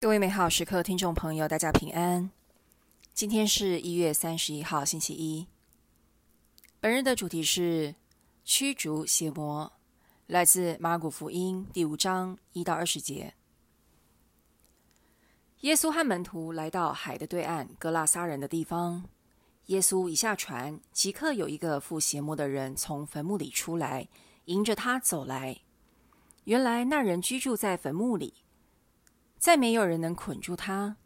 各位美好时刻听众朋友，大家平安。今天是一月三十一号，星期一。本日的主题是驱逐邪魔，来自马古福音第五章一到二十节。耶稣和门徒来到海的对岸，格拉撒人的地方。耶稣一下船，即刻有一个附邪魔的人从坟墓里出来，迎着他走来。原来那人居住在坟墓里。再没有人能捆住他，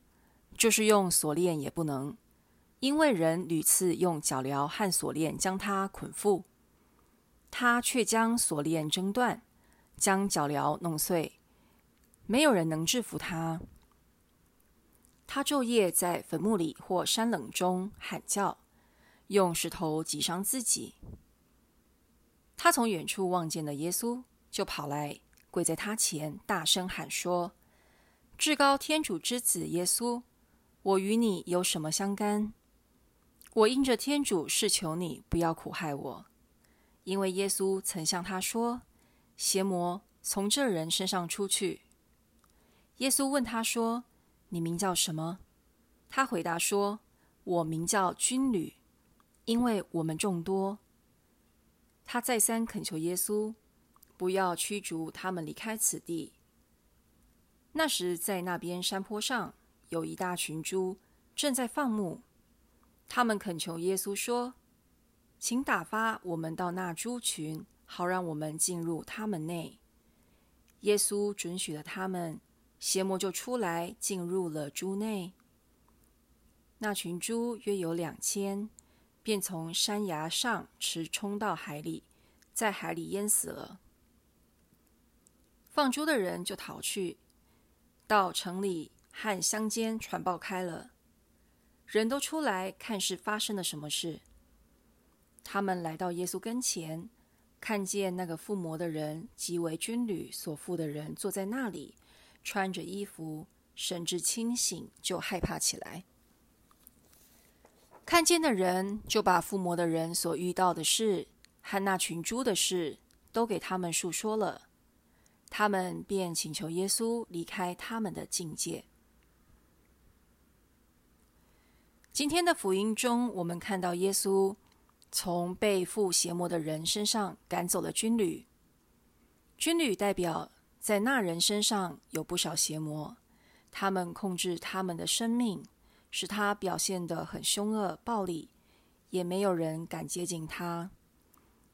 就是用锁链也不能，因为人屡次用脚镣和锁链将他捆缚，他却将锁链挣断，将脚镣弄碎，没有人能制服他。他昼夜在坟墓里或山冷中喊叫，用石头击伤自己。他从远处望见了耶稣，就跑来跪在他前，大声喊说。至高天主之子耶稣，我与你有什么相干？我因着天主是求你不要苦害我，因为耶稣曾向他说：“邪魔从这人身上出去。”耶稣问他说：“你名叫什么？”他回答说：“我名叫军旅，因为我们众多。”他再三恳求耶稣不要驱逐他们离开此地。那时，在那边山坡上有一大群猪正在放牧，他们恳求耶稣说：“请打发我们到那猪群，好让我们进入他们内。”耶稣准许了他们，邪魔就出来进入了猪内。那群猪约有两千，便从山崖上直冲到海里，在海里淹死了。放猪的人就逃去。到城里和乡间传报开了，人都出来看是发生了什么事。他们来到耶稣跟前，看见那个附魔的人即为军旅所附的人坐在那里，穿着衣服，神志清醒，就害怕起来。看见的人就把附魔的人所遇到的事和那群猪的事都给他们述说了。他们便请求耶稣离开他们的境界。今天的福音中，我们看到耶稣从被附邪魔的人身上赶走了军旅。军旅代表在那人身上有不少邪魔，他们控制他们的生命，使他表现得很凶恶、暴力，也没有人敢接近他。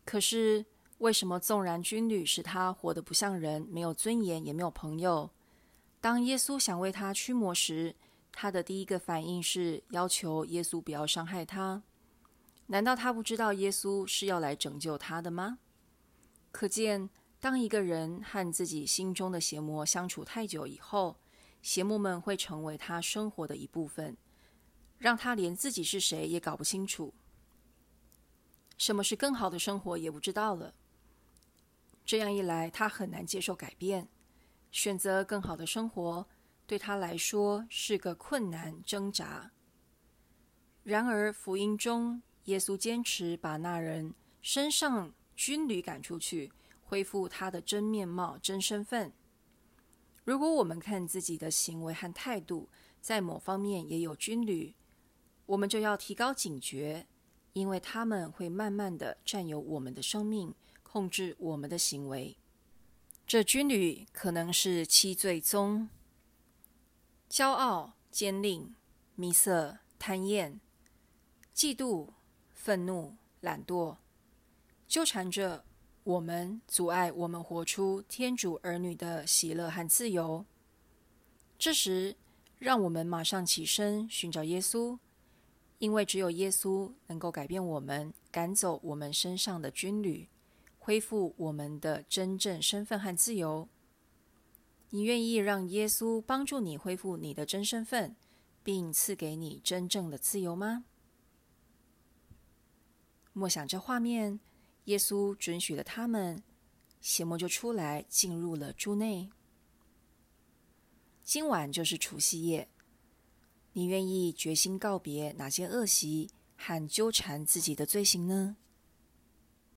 可是。为什么纵然军旅使他活得不像人，没有尊严，也没有朋友？当耶稣想为他驱魔时，他的第一个反应是要求耶稣不要伤害他。难道他不知道耶稣是要来拯救他的吗？可见，当一个人和自己心中的邪魔相处太久以后，邪魔们会成为他生活的一部分，让他连自己是谁也搞不清楚，什么是更好的生活也不知道了。这样一来，他很难接受改变，选择更好的生活对他来说是个困难挣扎。然而，福音中耶稣坚持把那人身上军旅赶出去，恢复他的真面貌、真身份。如果我们看自己的行为和态度，在某方面也有军旅，我们就要提高警觉，因为他们会慢慢的占有我们的生命。控制我们的行为，这军旅可能是七罪宗：骄傲、坚定、迷色、贪厌、嫉妒、愤怒、懒惰，纠缠着我们，阻碍我们活出天主儿女的喜乐和自由。这时，让我们马上起身寻找耶稣，因为只有耶稣能够改变我们，赶走我们身上的军旅。恢复我们的真正身份和自由。你愿意让耶稣帮助你恢复你的真身份，并赐给你真正的自由吗？默想这画面，耶稣准许了他们，邪魔就出来进入了猪内。今晚就是除夕夜，你愿意决心告别哪些恶习和纠缠自己的罪行呢？